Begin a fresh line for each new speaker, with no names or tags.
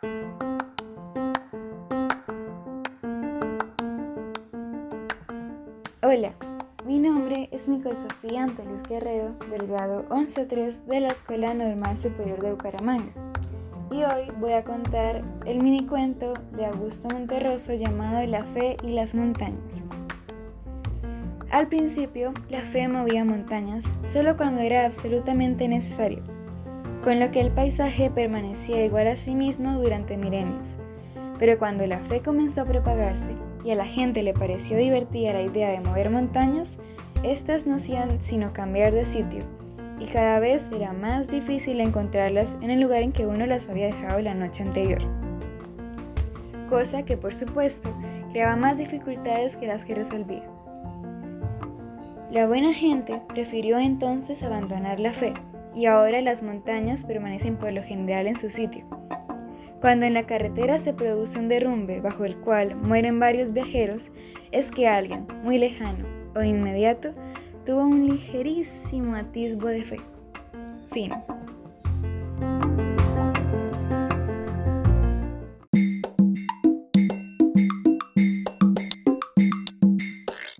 Hola, mi nombre es Nicole Sofía Antelis Guerrero del grado 11-3 de la Escuela Normal Superior de Bucaramanga. Y hoy voy a contar el mini cuento de Augusto Monterroso llamado La fe y las montañas. Al principio, la fe movía montañas solo cuando era absolutamente necesario, con lo que el paisaje permanecía igual a sí mismo durante milenios. Pero cuando la fe comenzó a propagarse y a la gente le pareció divertida la idea de mover montañas, éstas no hacían sino cambiar de sitio, y cada vez era más difícil encontrarlas en el lugar en que uno las había dejado la noche anterior. Cosa que por supuesto creaba más dificultades que las que resolvía. La buena gente prefirió entonces abandonar la fe, y ahora las montañas permanecen por lo general en su sitio. Cuando en la carretera se produce un derrumbe bajo el cual mueren varios viajeros, es que alguien muy lejano o inmediato tuvo un ligerísimo atisbo de fe. Fin.